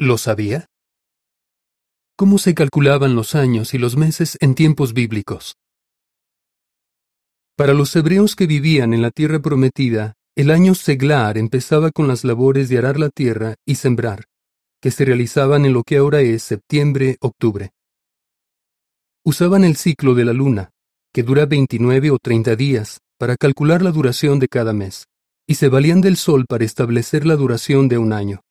¿Lo sabía? ¿Cómo se calculaban los años y los meses en tiempos bíblicos? Para los hebreos que vivían en la tierra prometida, el año seglar empezaba con las labores de arar la tierra y sembrar, que se realizaban en lo que ahora es septiembre-octubre. Usaban el ciclo de la luna, que dura 29 o 30 días, para calcular la duración de cada mes, y se valían del sol para establecer la duración de un año.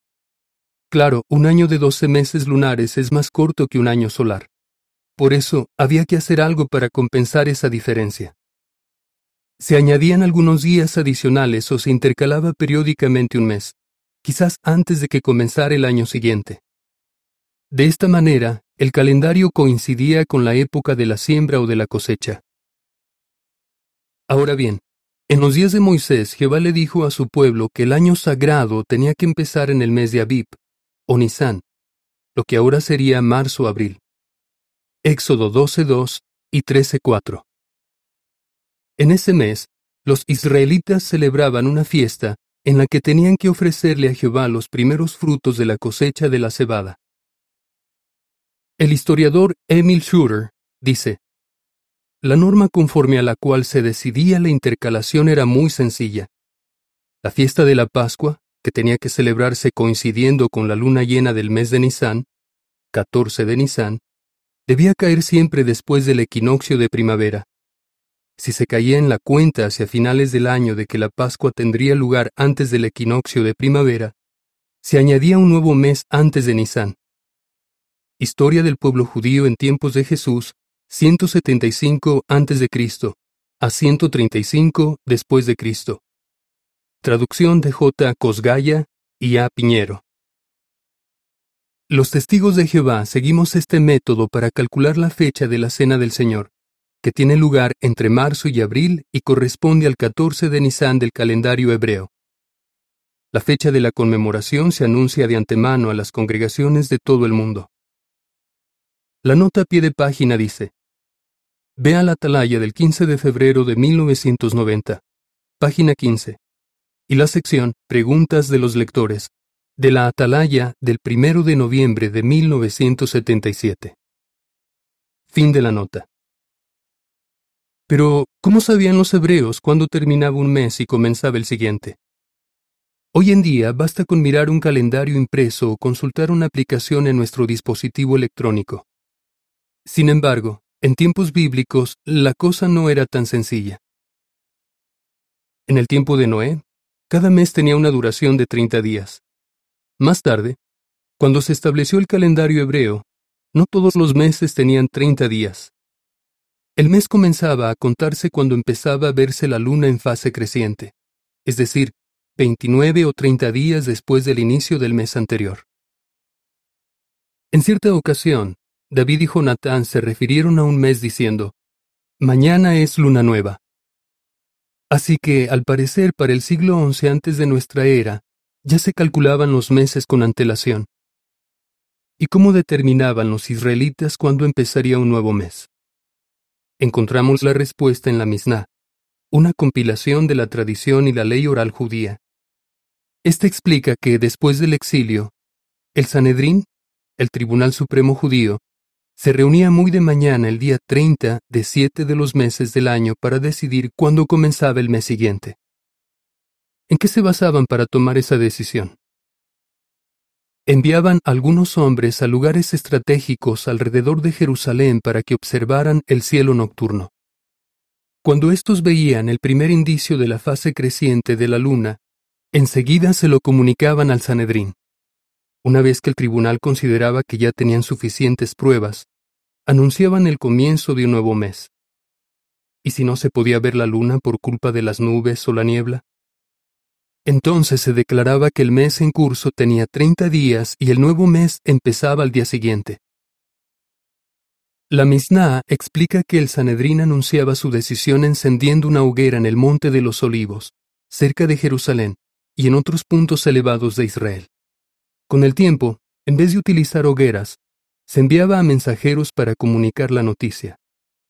Claro, un año de 12 meses lunares es más corto que un año solar. Por eso, había que hacer algo para compensar esa diferencia. Se añadían algunos días adicionales o se intercalaba periódicamente un mes, quizás antes de que comenzara el año siguiente. De esta manera, el calendario coincidía con la época de la siembra o de la cosecha. Ahora bien, en los días de Moisés, Jehová le dijo a su pueblo que el año sagrado tenía que empezar en el mes de Abib, o Nisan, lo que ahora sería marzo-abril. Éxodo 12.2 y 13.4. En ese mes, los israelitas celebraban una fiesta en la que tenían que ofrecerle a Jehová los primeros frutos de la cosecha de la cebada. El historiador Emil Schurer dice, la norma conforme a la cual se decidía la intercalación era muy sencilla. La fiesta de la Pascua, que tenía que celebrarse coincidiendo con la luna llena del mes de Nisan, 14 de Nisan, debía caer siempre después del equinoccio de primavera. Si se caía en la cuenta hacia finales del año de que la Pascua tendría lugar antes del equinoccio de primavera, se añadía un nuevo mes antes de Nisan. Historia del pueblo judío en tiempos de Jesús, 175 a.C. a 135 después de Cristo. Traducción de J. Cosgaya y A. Piñero. Los testigos de Jehová seguimos este método para calcular la fecha de la Cena del Señor, que tiene lugar entre marzo y abril y corresponde al 14 de Nisan del calendario hebreo. La fecha de la conmemoración se anuncia de antemano a las congregaciones de todo el mundo. La nota a pie de página dice, Ve a la atalaya del 15 de febrero de 1990, página 15, y la sección Preguntas de los lectores, de la atalaya del 1 de noviembre de 1977. Fin de la nota. Pero, ¿cómo sabían los hebreos cuándo terminaba un mes y comenzaba el siguiente? Hoy en día basta con mirar un calendario impreso o consultar una aplicación en nuestro dispositivo electrónico. Sin embargo, en tiempos bíblicos, la cosa no era tan sencilla. En el tiempo de Noé, cada mes tenía una duración de 30 días. Más tarde, cuando se estableció el calendario hebreo, no todos los meses tenían 30 días. El mes comenzaba a contarse cuando empezaba a verse la luna en fase creciente, es decir, 29 o 30 días después del inicio del mes anterior. En cierta ocasión, David y Jonatán se refirieron a un mes diciendo, Mañana es luna nueva. Así que, al parecer, para el siglo XI antes de nuestra era, ya se calculaban los meses con antelación. ¿Y cómo determinaban los israelitas cuándo empezaría un nuevo mes? Encontramos la respuesta en la Misná, una compilación de la tradición y la ley oral judía. Esta explica que después del exilio, el Sanedrín, el Tribunal Supremo Judío, se reunía muy de mañana el día 30 de siete de los meses del año para decidir cuándo comenzaba el mes siguiente. ¿En qué se basaban para tomar esa decisión? Enviaban algunos hombres a lugares estratégicos alrededor de Jerusalén para que observaran el cielo nocturno. Cuando estos veían el primer indicio de la fase creciente de la luna, enseguida se lo comunicaban al Sanedrín. Una vez que el tribunal consideraba que ya tenían suficientes pruebas, anunciaban el comienzo de un nuevo mes. ¿Y si no se podía ver la luna por culpa de las nubes o la niebla? Entonces se declaraba que el mes en curso tenía 30 días y el nuevo mes empezaba al día siguiente. La Misná explica que el Sanedrín anunciaba su decisión encendiendo una hoguera en el Monte de los Olivos, cerca de Jerusalén, y en otros puntos elevados de Israel. Con el tiempo, en vez de utilizar hogueras, se enviaba a mensajeros para comunicar la noticia.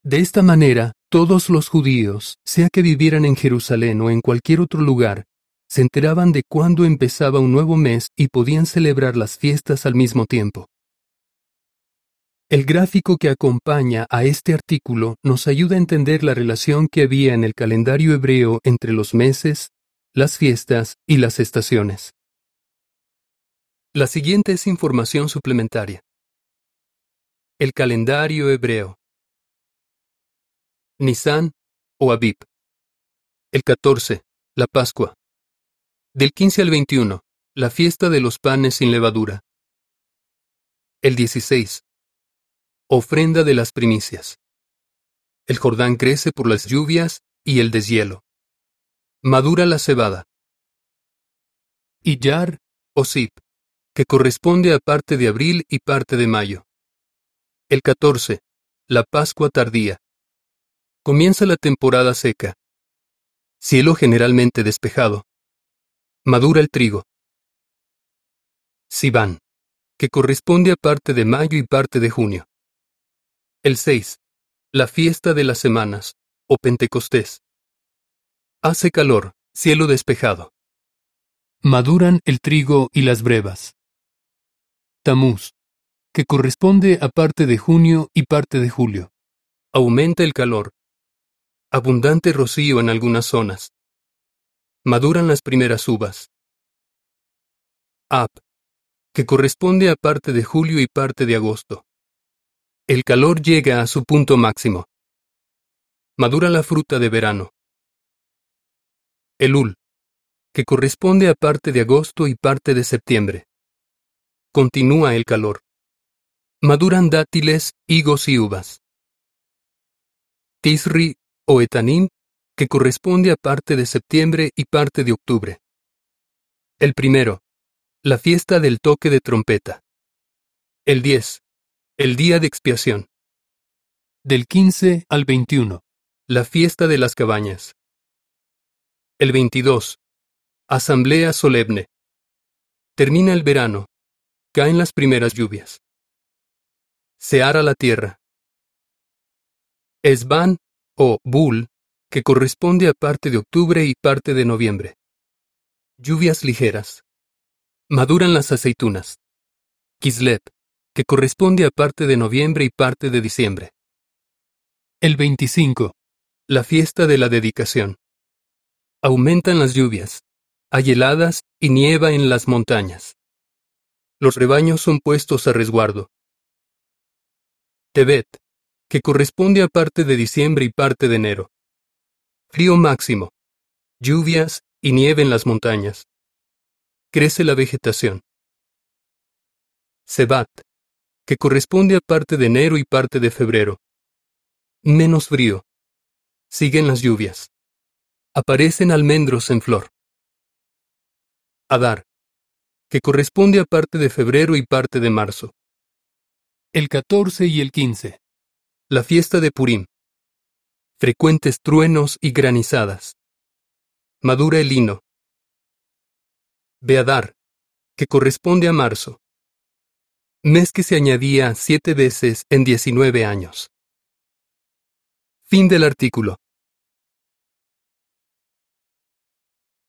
De esta manera, todos los judíos, sea que vivieran en Jerusalén o en cualquier otro lugar, se enteraban de cuándo empezaba un nuevo mes y podían celebrar las fiestas al mismo tiempo. El gráfico que acompaña a este artículo nos ayuda a entender la relación que había en el calendario hebreo entre los meses, las fiestas y las estaciones. La siguiente es información suplementaria. El calendario hebreo. Nisan o Abib. El 14, la Pascua. Del 15 al 21, la fiesta de los panes sin levadura. El 16, ofrenda de las primicias. El Jordán crece por las lluvias y el deshielo. Madura la cebada. Iyar o Sip, que corresponde a parte de abril y parte de mayo. El 14, la Pascua tardía. Comienza la temporada seca. Cielo generalmente despejado. Madura el trigo. Sivan, que corresponde a parte de mayo y parte de junio. El 6. La fiesta de las semanas, o Pentecostés. Hace calor, cielo despejado. Maduran el trigo y las brevas. Tamuz, que corresponde a parte de junio y parte de julio. Aumenta el calor, abundante rocío en algunas zonas. Maduran las primeras uvas. Ap, que corresponde a parte de julio y parte de agosto. El calor llega a su punto máximo. Madura la fruta de verano. Elul, que corresponde a parte de agosto y parte de septiembre. Continúa el calor. Maduran dátiles, higos y uvas. Tisri o Etanim, que corresponde a parte de septiembre y parte de octubre. El primero, la fiesta del toque de trompeta. El 10, el día de expiación. Del 15 al 21, la fiesta de las cabañas. El 22, asamblea solemne. Termina el verano, caen las primeras lluvias. Se ara la tierra. Esban o Bull, que corresponde a parte de octubre y parte de noviembre. Lluvias ligeras. Maduran las aceitunas. Kislev, que corresponde a parte de noviembre y parte de diciembre. El 25. La fiesta de la dedicación. Aumentan las lluvias. Hay heladas y nieva en las montañas. Los rebaños son puestos a resguardo. Tebet, que corresponde a parte de diciembre y parte de enero. Frío máximo, lluvias y nieve en las montañas. Crece la vegetación. Sebat, que corresponde a parte de enero y parte de febrero. Menos frío. Siguen las lluvias. Aparecen almendros en flor. Adar, que corresponde a parte de febrero y parte de marzo. El 14 y el 15. La fiesta de Purim. Frecuentes truenos y granizadas. Madura el lino. Beadar, que corresponde a marzo. Mes que se añadía siete veces en 19 años. Fin del artículo.